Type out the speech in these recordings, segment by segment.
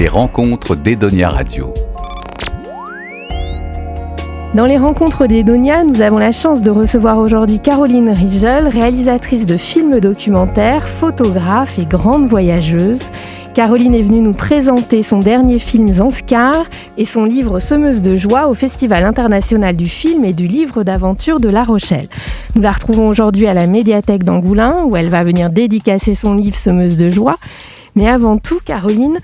les rencontres d'Edonia Radio. Dans les rencontres d'Edonia, nous avons la chance de recevoir aujourd'hui Caroline Rigel, réalisatrice de films documentaires, photographe et grande voyageuse. Caroline est venue nous présenter son dernier film Zanskar et son livre Semeuse de joie au Festival international du film et du livre d'aventure de La Rochelle. Nous la retrouvons aujourd'hui à la médiathèque d'Angoulins où elle va venir dédicacer son livre Semeuse de joie. Mais avant tout, Caroline,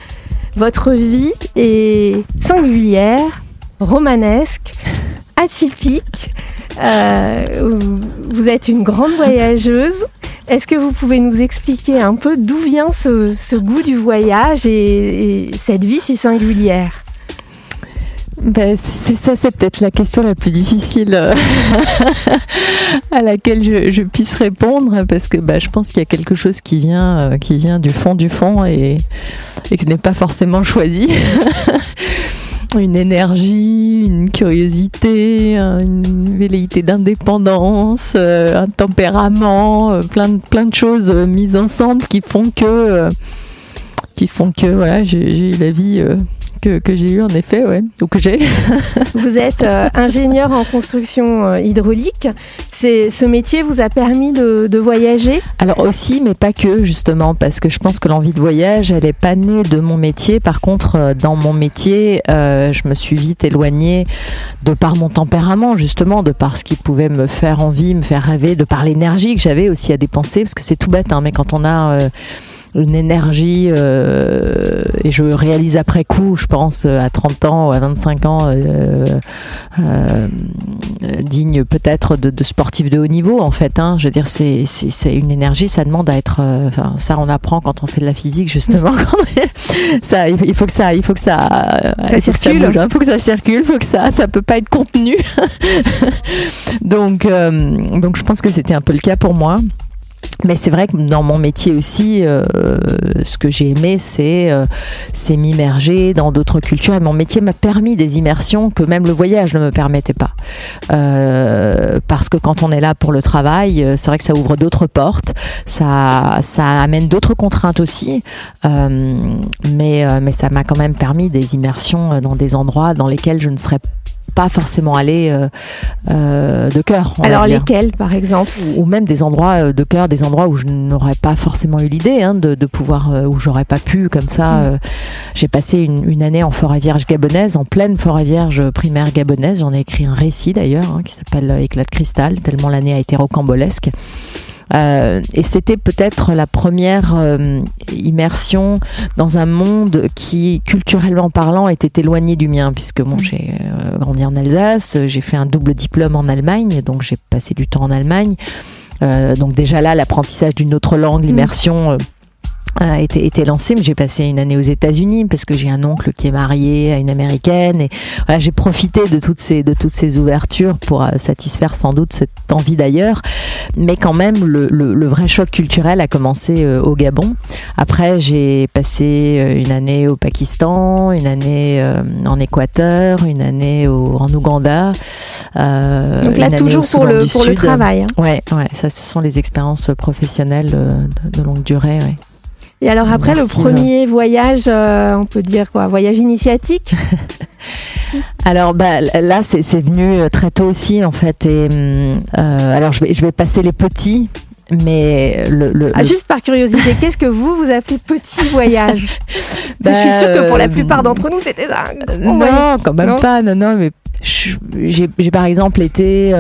votre vie est singulière, romanesque, atypique. Euh, vous êtes une grande voyageuse. Est-ce que vous pouvez nous expliquer un peu d'où vient ce, goût du voyage et, cette vie si singulière? Ben, c'est ça, c'est peut-être la question la plus difficile euh, à laquelle je, puisse répondre parce que ben, je pense qu'il y a quelque chose qui vient, euh, qui vient du fond du fond et, que je n'ai pas forcément choisi. une énergie, une curiosité, une velléité d'indépendance, euh, un tempérament, euh, plein de, plein de choses euh, mises ensemble qui font que, qui font que voilà, j'ai eu la vie que, j'ai eu en effet, ouais, ou que j'ai. vous êtes euh, ingénieur en construction euh, hydraulique. C'est, ce métier vous a permis de, voyager? Alors aussi, mais pas que justement, parce que je pense que l'envie de voyage, elle est pas née de mon métier. Par contre, euh, dans mon métier, je me suis vite éloignée de par mon tempérament, justement, de par ce qui pouvait me faire envie, me faire rêver, de par l'énergie que j'avais aussi à dépenser, parce que c'est tout bête, hein, mais quand on a une énergie euh, et je réalise après coup, je pense à 30 ans ou à 25 ans, euh, euh, digne peut-être de, de sportif de haut niveau en fait. Hein. Je veux dire, c'est, c'est, une énergie, ça demande à être. Enfin, ça, on apprend quand on fait de la physique justement. ça, il faut que ça, il faut que ça, ça circule. il hein. faut que ça circule, faut que ça, ça peut pas être contenu. donc, donc je pense que c'était un peu le cas pour moi. Mais c'est vrai que dans mon métier aussi, euh, ce que j'ai aimé, c'est euh, m'immerger dans d'autres cultures. Et mon métier m'a permis des immersions que même le voyage ne me permettait pas. Euh, parce que quand on est là pour le travail, c'est vrai que ça ouvre d'autres portes, ça, amène d'autres contraintes aussi. Mais, mais ça m'a quand même permis des immersions dans des endroits dans lesquels je ne serais pas forcément aller euh, euh, de cœur. Alors lesquels, par exemple? Ou, même des endroits euh, de cœur, des endroits où je n'aurais pas forcément eu l'idée hein, de, pouvoir, où j'aurais pas pu comme ça. Mm. J'ai passé une, année en forêt vierge gabonaise, en pleine forêt vierge primaire gabonaise. J'en ai écrit un récit d'ailleurs hein, qui s'appelle Éclat de cristal, tellement l'année a été rocambolesque. Euh, et c'était peut-être la première euh, immersion dans un monde qui, culturellement parlant, était éloigné du mien, puisque bon, j'ai euh, grandi en Alsace, j'ai fait un double diplôme en Allemagne, donc j'ai passé du temps en Allemagne. donc déjà là, l'apprentissage d'une autre langue, mmh. l'immersion a été, été lancé, mais j'ai passé une année aux États-Unis parce que j'ai un oncle qui est marié à une américaine et voilà, j'ai profité de toutes ces de toutes ces ouvertures pour euh, satisfaire sans doute cette envie d'ailleurs, mais quand même le, le, le, vrai choc culturel a commencé euh, au Gabon. Après j'ai passé euh, une année au Pakistan, une année en Équateur, une année au, en Ouganda. Euh, Donc là toujours pour le pour le travail. Hein. Ouais ouais, ça ce sont les expériences professionnelles de, de longue durée. Ouais. Et alors après le premier voyage, euh, on peut dire quoi, voyage initiatique? Alors bah, là c'est venu euh, très tôt aussi en fait et euh, alors je vais je vais passer les petits mais le, ah, juste par curiosité, qu'est-ce que vous vous appelez petit voyage? Je suis sûre que pour la plupart d'entre nous c'était un non, quand même pas, non non, mais j'ai par exemple été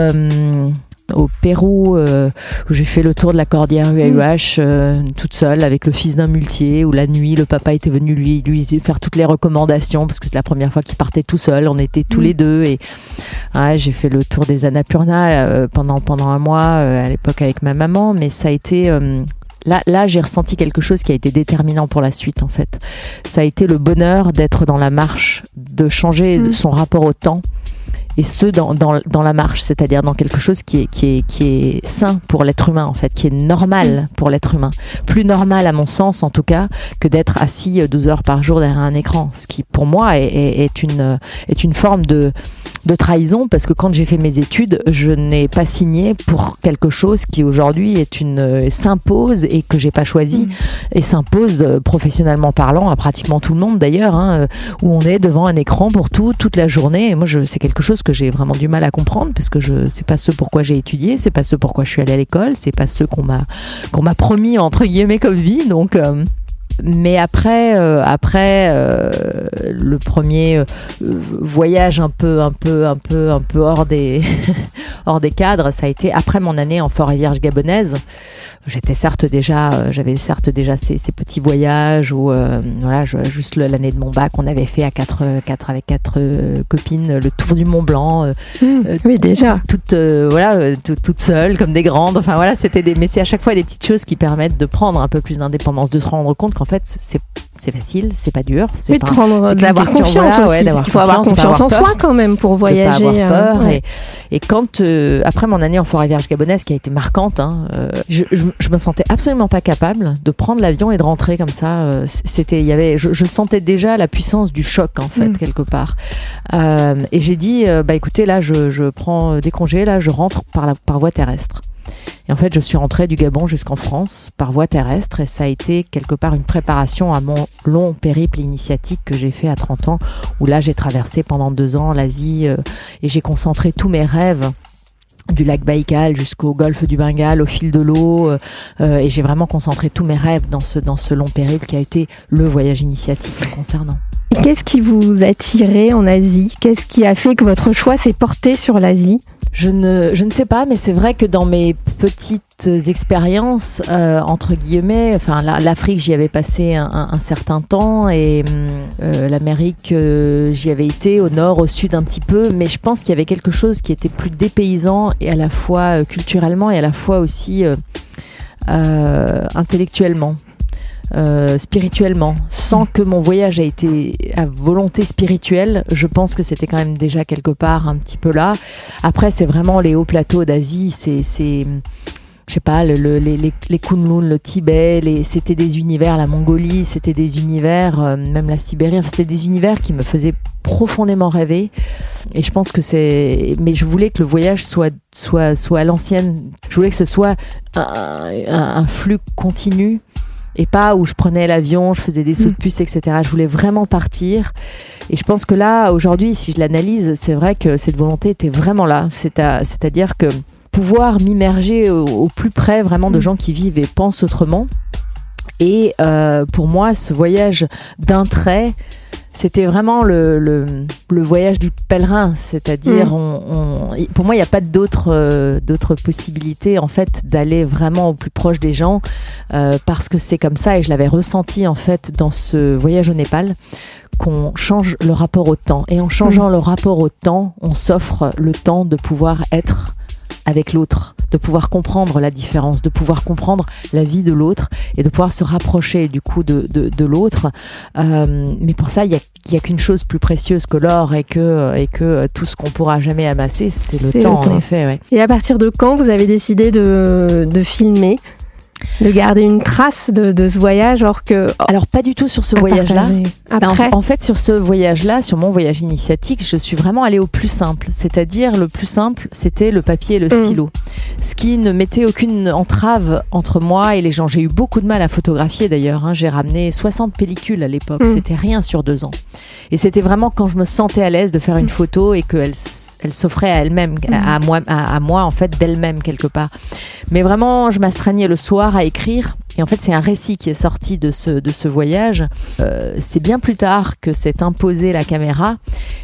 au Pérou euh, où j'ai fait le tour de la cordillère UAUH euh, toute seule avec le fils d'un muletier où la nuit le papa était venu lui lui faire toutes les recommandations parce que c'est la première fois qu'il partait tout seul on était tous mm. les deux et j'ai fait le tour des Annapurna euh, pendant pendant un mois à l'époque avec ma maman mais ça a été Là, là j'ai ressenti quelque chose qui a été déterminant pour la suite, en fait. Ça a été le bonheur d'être dans la marche, de changer mm. son rapport au temps, et ce dans, dans, dans la marche, c'est-à-dire dans quelque chose qui est, qui, est, qui est sain pour l'être humain en fait, qui est normal mm. pour l'être humain. Plus normal à mon sens en tout cas que d'être assis 12 heures par jour derrière un écran, ce qui pour moi est, est, est une, est une forme de de trahison parce que quand j'ai fait mes études, je n'ai pas signé pour quelque chose qui aujourd'hui est une euh, s'impose et que j'ai pas choisi Mm. et s'impose euh, professionnellement parlant à pratiquement tout le monde d'ailleurs, hein, euh, où on est devant un écran pour tout toute la journée. Et moi, je, c'est quelque chose que j'ai vraiment du mal à comprendre parce que je c'est pas ce pourquoi j'ai étudié, c'est pas ce pourquoi je suis allée à l'école, c'est pas ce qu'on m'a qu'on m'a promis entre guillemets comme vie. Donc euh, mais après, euh, après euh, le premier euh, voyage un peu, un peu, un peu, un peu hors des, hors des cadres, ça a été après mon année en forêt vierge gabonaise. J'étais certes déjà, euh, j'avais certes déjà ces, ces petits voyages où, euh, voilà, je- juste l'année de mon bac, on avait fait à quatre, quatre avec quatre copines le tour du Mont Blanc, Mmh. oui, déjà. toutes euh, voilà tout- toutes seules comme des grandes enfin voilà c'était des mais c'est à chaque fois des petites choses qui permettent de prendre un peu plus d'indépendance de se rendre compte qu'en fait c'est c'est facile c'est pas dur c'est pas prendre, d'avoir confiance voilà, aussi, ouais, parce qu'il faut avoir confiance, en soi quand même pour pas voyager. avoir peur euh, ouais. et, et quand euh, après mon année en forêt vierge gabonaise qui a été marquante hein, euh, je, je, je me sentais absolument pas capable de prendre l'avion et de rentrer comme ça c'était il y avait je, je sentais déjà la puissance du choc en fait Mm. quelque part et j'ai dit euh, bah écoutez là je, je prends des congés là je rentre par la par voie terrestre. Et en fait, je suis rentrée du Gabon jusqu'en France par voie terrestre et ça a été quelque part une préparation à mon long périple initiatique que j'ai fait à 30 ans, où là, j'ai traversé pendant deux ans l'Asie euh, et j'ai concentré tous mes rêves du lac Baïkal jusqu'au golfe du Bengale au fil de l'eau euh, euh, et j'ai vraiment concentré tous mes rêves dans ce dans ce long périple qui a été le voyage initiatique concernant. Qu'est-ce qui vous a tiré en Asie? Qu'est-ce qui a fait que votre choix s'est porté sur l'Asie? Je ne, je ne sais pas, mais c'est vrai que dans mes petites expériences, euh, entre guillemets, enfin la- l'Afrique, j'y avais passé un, certain temps et euh, l'Amérique, euh, j'y avais été au nord, au sud un petit peu, mais je pense qu'il y avait quelque chose qui était plus dépaysant et à la fois culturellement et à la fois aussi intellectuellement. Euh, spirituellement, sans que mon voyage ait été à volonté spirituelle, je pense que c'était quand même déjà quelque part un petit peu là. Après, c'est vraiment les hauts plateaux d'Asie, c'est, je sais pas, le, le- les, Kunlun, le Tibet, c'était des univers, la Mongolie, c'était des univers, euh, même la Sibérie, c'était des univers qui me faisaient profondément rêver. Et je pense que c'est, mais je voulais que le voyage soit, soit, soit à l'ancienne. Je voulais que ce soit un flux continu et pas où je prenais l'avion, je faisais des sauts de puce, etc. Je voulais vraiment partir. Et je pense que là, aujourd'hui, si je l'analyse, c'est vrai que cette volonté était vraiment là. C'est-à-dire que pouvoir m'immerger au, au plus près vraiment de Mm. gens qui vivent et pensent autrement. Et euh, pour moi, ce voyage d'un trait, c'était vraiment le, le, le voyage du pèlerin. C'est-à-dire, Mm. on, on- pour moi, il n'y a pas d'autres euh, d'autres possibilités en fait d'aller vraiment au plus proche des gens euh, parce que c'est comme ça et je l'avais ressenti en fait dans ce voyage au Népal qu'on change le rapport au temps et en changeant le rapport au temps on s'offre le temps de pouvoir être avec l'autre de pouvoir comprendre la différence de pouvoir comprendre la vie de l'autre et de pouvoir se rapprocher du coup de, de, de l'autre Euh, mais pour ça il y a, y a qu'une chose plus précieuse que l'or et que, et que tout ce qu'on pourra jamais amasser c'est le le temps temps. en effet ouais. Et à partir de quand vous avez décidé de, de filmer? De garder une trace de, de ce voyage alors que alors pas du tout sur ce à voyage là partager. Ben, en- fait, sur ce voyage-là, sur mon voyage initiatique, je suis vraiment allée au plus simple. C'est-à-dire, le plus simple, c'était le papier et le Mm. stylo. Ce qui ne mettait aucune entrave entre moi et les gens. J'ai eu beaucoup de mal à photographier d'ailleurs. hein. J'ai ramené 60 pellicules à l'époque. Mm. C'était rien sur deux ans. Et c'était vraiment quand je me sentais à l'aise de faire une Mm. photo et qu'elle elle s'offrait à elle-même, à, à moi, à, à moi en fait, d'elle-même quelque part. Mais vraiment, je m'astreignais le soir à écrire. Et en fait, c'est un récit qui est sorti de ce, de ce voyage. Euh, c'est bien plus tard que s'est imposé la caméra.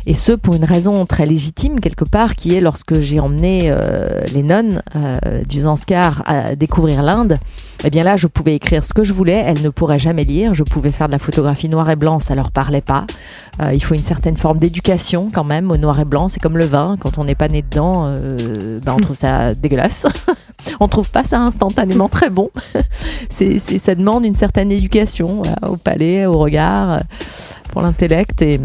Et ce, pour une raison très légitime, quelque part, qui est lorsque j'ai emmené euh, les nonnes euh, du Zanskar à découvrir l'Inde. Eh bien là, je pouvais écrire ce que je voulais. Elles ne pourraient jamais lire. Je pouvais faire de la photographie noir et blanc. Ça leur parlait pas. Euh, il faut une certaine forme d'éducation quand même au noir et blanc. C'est comme le vin. Quand on n'est pas né dedans, ben, on trouve ça dégueulasse. on trouve pas ça instantanément très bon. c'est, ça demande une certaine éducation voilà, au palais, au regard, euh, pour l'intellect. Et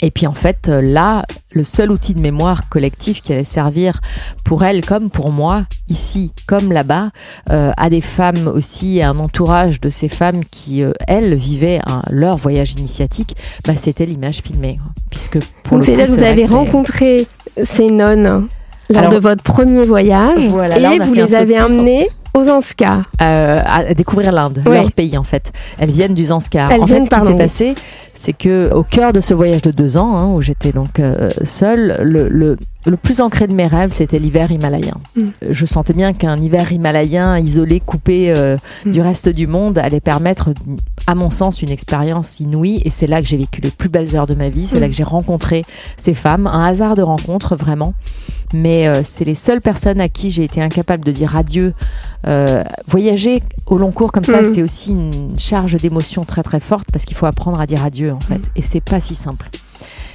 Et puis en fait, euh, là, le seul outil de mémoire collectif qui allait servir pour elle comme pour moi, ici comme là-bas, euh, à des femmes aussi, à un entourage de ces femmes qui, euh, elles, vivaient leur voyage initiatique, bah, c'était l'image filmée. Puisque pour c'est-à-dire que vous avez rencontré ces nonnes lors de votre premier voyage et vous les avez amenées aux Zanskar. à découvrir l'Inde, leur pays en fait. Elles viennent du Zanskar. en fait, ce qui s'est passé, c'est que au cœur de ce voyage de deux ans, hein, où j'étais donc euh, seule, le, le, le, plus ancré de mes rêves, c'était l'hiver himalayen. Mm. Je sentais bien qu'un hiver himalayen isolé, coupé euh, mm. du reste du monde, allait permettre, à mon sens, une expérience inouïe. Et c'est là que j'ai vécu les plus belles heures de ma vie. C'est là mm. que j'ai rencontré ces femmes. Un hasard de rencontre, vraiment mais euh, c'est les seules personnes à qui j'ai été incapable de dire adieu. Euh, voyager au long cours comme ça, mm. c'est aussi une charge d'émotion très très forte parce qu'il faut apprendre à dire adieu en fait, et c'est pas si simple.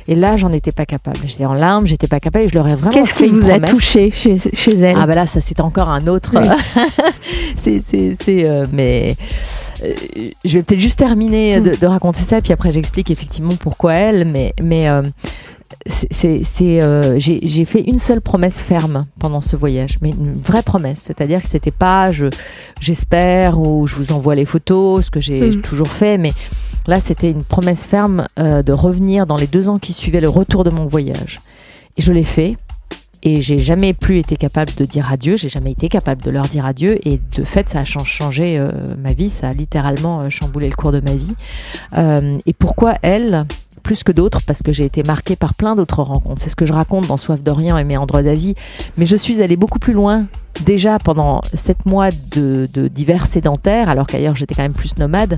Et là, j'en étais pas capable. J'étais en larmes, j'étais pas capable. Et je leur ai vraiment Qu'est-ce qui vous a touché chez, chez elle? Ah bah là, ça c'est encore un autre. c'est, c'est, c'est, euh, mais je vais peut-être juste terminer de, mm. de, raconter ça, puis après j'explique effectivement pourquoi elle. Mais, mais c'est, euh, j'ai fait une seule promesse ferme pendant ce voyage, mais une vraie promesse. C'est-à-dire que c'était pas je, j'espère ou je vous envoie les photos, ce que j'ai mm. toujours fait, mais là c'était une promesse ferme euh, de revenir dans les deux ans qui suivaient le retour de mon voyage. Et je l'ai fait. Et j'ai jamais plus été capable de dire adieu, j'ai jamais été capable de leur dire adieu. Et de fait, ça a changé euh, ma vie, ça a littéralement chamboulé le cours de ma vie. et pourquoi elle? Plus que d'autres parce que j'ai été marquée par plein d'autres rencontres. C'est ce que je raconte dans Soif d'Orient et Méandres d'Asie. Mais je suis allée beaucoup plus loin déjà pendant sept mois de, divers sédentaires, alors qu'ailleurs j'étais quand même plus nomade,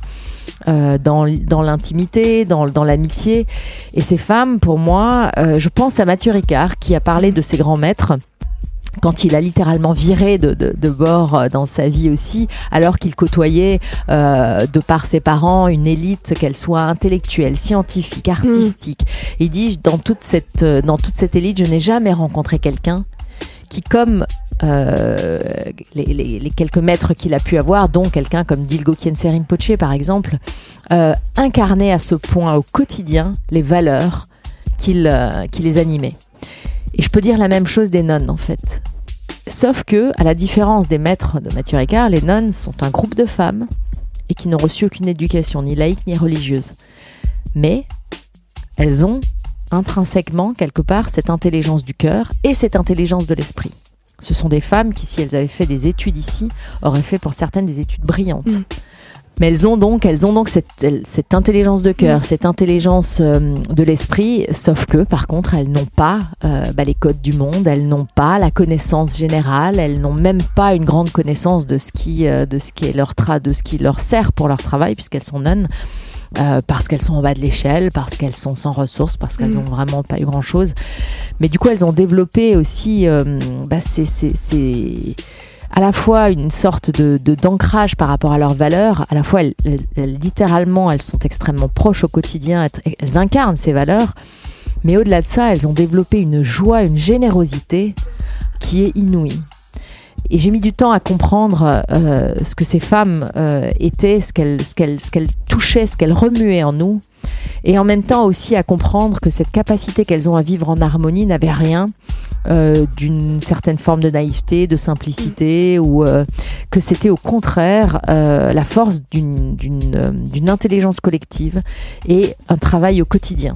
euh, dans, l'intimité, dans, dans l'amitié. Et ces femmes, pour moi, euh, je pense à Mathieu Ricard qui a parlé de ses grands maîtres quand il a littéralement viré de, de, bord euh, dans sa vie aussi, alors qu'il côtoyait, euh, de par ses parents, une élite, qu'elle soit intellectuelle, scientifique, artistique. Mm. Il dit, dans toute cette, euh, dans toute cette élite, je n'ai jamais rencontré quelqu'un qui, comme euh, les, les, les, quelques maîtres qu'il a pu avoir, dont quelqu'un comme Dilgo Khyentse Rinpoche par exemple, euh, incarnait à ce point au quotidien les valeurs qui les animaient. Et je peux dire la même chose des nonnes en fait. Sauf que, à la différence des maîtres de Mathieu Ricard, les nonnes sont un groupe de femmes et qui n'ont reçu aucune éducation, ni laïque ni religieuse. Mais elles ont intrinsèquement, quelque part, cette intelligence du cœur et cette intelligence de l'esprit. Ce sont des femmes qui, si elles avaient fait des études ici, auraient fait pour certaines des études brillantes. Mm. Mais elles ont donc, elles ont donc cette, cette intelligence de cœur, mm. cette intelligence euh, de l'esprit, sauf que par contre, elles n'ont pas euh, bah, les codes du monde, elles n'ont pas la connaissance générale, elles n'ont même pas une grande connaissance de ce qui, euh, de ce qui est leur tra de ce qui leur sert pour leur travail, puisqu'elles sont nonnes. parce qu'elles sont en bas de l'échelle, parce qu'elles sont sans ressources, parce qu'elles n'ont mm. vraiment pas eu grand-chose. Mais du coup, elles ont développé aussi bah, ces, à la fois une sorte de d'ancrage par rapport à leurs valeurs, à la fois elles, littéralement elles sont extrêmement proches au quotidien, elles incarnent ces valeurs, mais au-delà de ça, elles ont développé une joie, une générosité qui est inouïe. Et j'ai mis du temps à comprendre euh, ce que ces femmes euh, étaient, ce qu'elles touchaient, ce qu'elles remuaient en nous. Et en même temps aussi à comprendre que cette capacité qu'elles ont à vivre en harmonie n'avait rien euh, d'une certaine forme de naïveté, de simplicité, ou que c'était au contraire la force d'une intelligence collective et un travail au quotidien.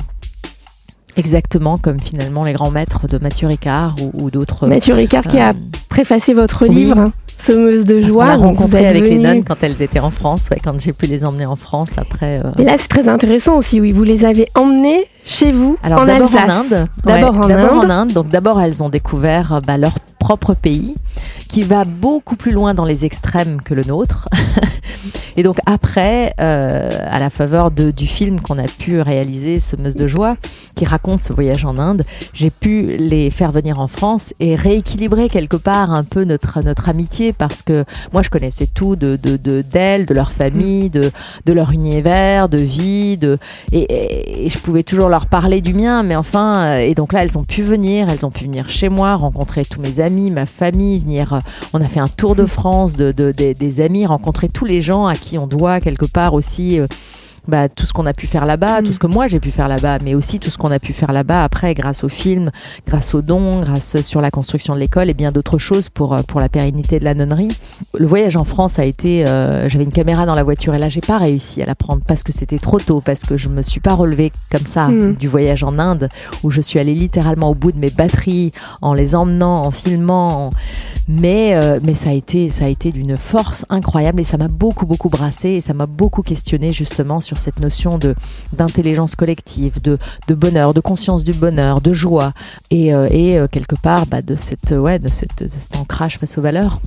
Exactement comme finalement les grands maîtres de Mathieu Ricard ou, d'autres. Mathieu Ricard qui a préfacé votre livre. Semeuse de joie. On l'a rencontré avec les nonnes quand elles étaient en France, quand j'ai pu les emmener en France après. Et là, c'est très intéressant aussi, oui, vous les avez emmenées chez vous Alors, d'abord en Inde. D'abord en, en, Inde. Donc d'abord, elles ont découvert bah, leur propre pays, qui va beaucoup plus loin dans les extrêmes que le nôtre. Et donc après, euh, à la faveur de, du film qu'on a pu réaliser, Semeuse de joie, qui raconte ce voyage en Inde, j'ai pu les faire venir en France et rééquilibrer quelque part un peu notre, notre amitié parce que moi je connaissais tout de d'elles, de, de, leur famille, de, de leur univers, de vie, de, et, et, je pouvais toujours leur parler du mien, mais enfin, euh, et donc là elles ont pu venir, elles ont pu venir chez moi, rencontrer tous mes amis, ma famille, venir, euh, on a fait un tour de France de, de des amis, rencontrer tous les gens à qui on doit quelque part aussi euh, bah, tout ce qu'on a pu faire là-bas, tout ce que moi j'ai pu faire là-bas, mais aussi tout ce qu'on a pu faire là-bas après grâce au film, grâce aux dons, grâce sur la construction de l'école et bien d'autres choses pour, pour la pérennité de la nonnerie. Le voyage en France a été, j'avais une caméra dans la voiture et là j'ai pas réussi à la prendre parce que c'était trop tôt, parce que je me suis pas relevée comme ça mm. du voyage en Inde où je suis allée littéralement au bout de mes batteries en les emmenant, en filmant, mais euh, mais ça a été ça a été d'une force incroyable et ça m'a beaucoup beaucoup brassé et ça m'a beaucoup questionné justement sur cette notion de d'intelligence collective, de, de bonheur, de conscience du bonheur, de joie et, euh, et euh, quelque part bah, de cette ouais de cette, de cet ancrage face aux valeurs.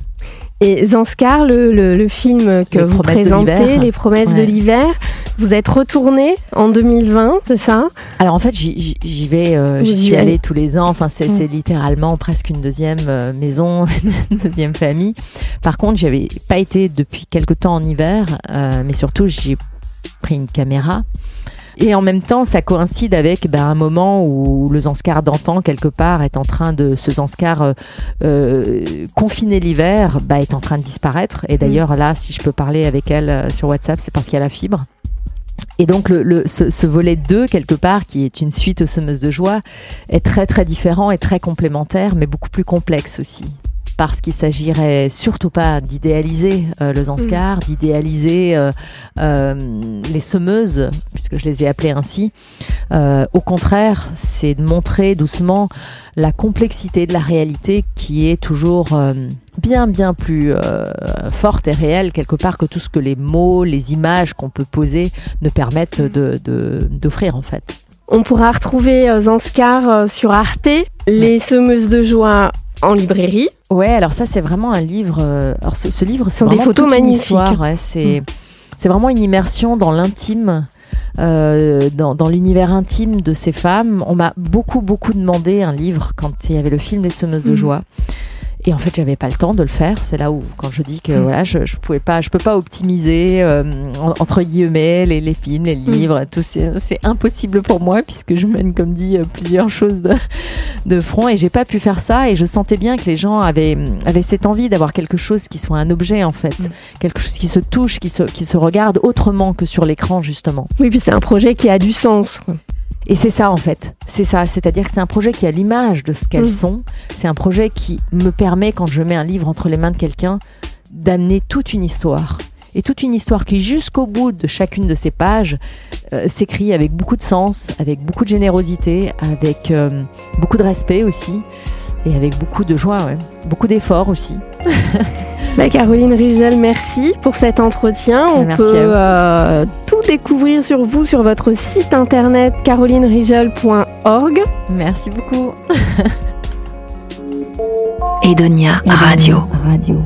Et Zanskar, le, le, film que vous présentez, Les promesses de l'hiver, vous êtes retourné en 2020, c'est ça? Alors en fait, j'y vais, euh, j'y suis allée tous les ans. Enfin, c'est mm. littéralement presque une deuxième euh, maison, une deuxième famille. Par contre, j'avais pas été depuis quelque temps en hiver, euh, mais surtout, j'ai pris une caméra et en même temps, ça coïncide avec bah, un moment où le Zanskar d'antan, quelque part, est en train de. Ce Zanskar euh, euh, confiné l'hiver bah, est en train de disparaître. Et d'ailleurs, là, si je peux parler avec elle euh, sur WhatsApp, c'est parce qu'il y a la fibre. Et donc le, ce, ce, volet 2, quelque part, qui est une suite aux semeuses de joie, est très très différent et très complémentaire, mais beaucoup plus complexe aussi parce qu'il s'agirait surtout pas d'idéaliser euh, le Zanskar, mm. d'idéaliser euh, euh, les semeuses, puisque je les ai appelées ainsi. au contraire, c'est de montrer doucement la complexité de la réalité qui est toujours bien bien plus forte et réelle quelque part que tout ce que les mots, les images qu'on peut poser ne permettent d'offrir en fait. On pourra retrouver Zanskar sur Arte, les semeuses de joie en librairie. Ouais, alors ça c'est vraiment un livre. Euh, alors ce, livre, c'est des photos magnifiques. c'est mm. c'est vraiment une immersion dans l'intime. Euh, dans, dans l'univers intime de ces femmes. On m'a beaucoup, beaucoup demandé un livre quand il y avait le film Les Semeuses de mm. joie. Et en fait, j'avais pas le temps de le faire. C'est là où, quand je dis que mm. voilà, je, je pouvais pas, je peux pas optimiser euh, entre guillemets les, les, films, les mm. livres, tout c'est impossible pour moi puisque je mène, comme dit, euh, plusieurs choses de, de front et j'ai pas pu faire ça. Et je sentais bien que les gens avaient, avaient cette envie d'avoir quelque chose qui soit un objet en fait, mm. quelque chose qui se touche, qui se, qui se regarde autrement que sur l'écran justement. Oui, puis c'est un projet qui a du sens. Et c'est ça en fait, c'est ça, c'est-à-dire que c'est un projet qui a l'image de ce qu'elles mm. sont, c'est un projet qui me permet, quand je mets un livre entre les mains de quelqu'un, d'amener toute une histoire. Et toute une histoire qui, jusqu'au bout de chacune de ces pages, euh, s'écrit avec beaucoup de sens, avec beaucoup de générosité, avec euh, beaucoup de respect aussi, et avec beaucoup de joie, beaucoup d'efforts aussi. Bah, Caroline Rigel, merci pour cet entretien. On peut euh, découvrir sur vous sur votre site internet carolinerigel.org. Merci beaucoup. Edonia Radio. Radio.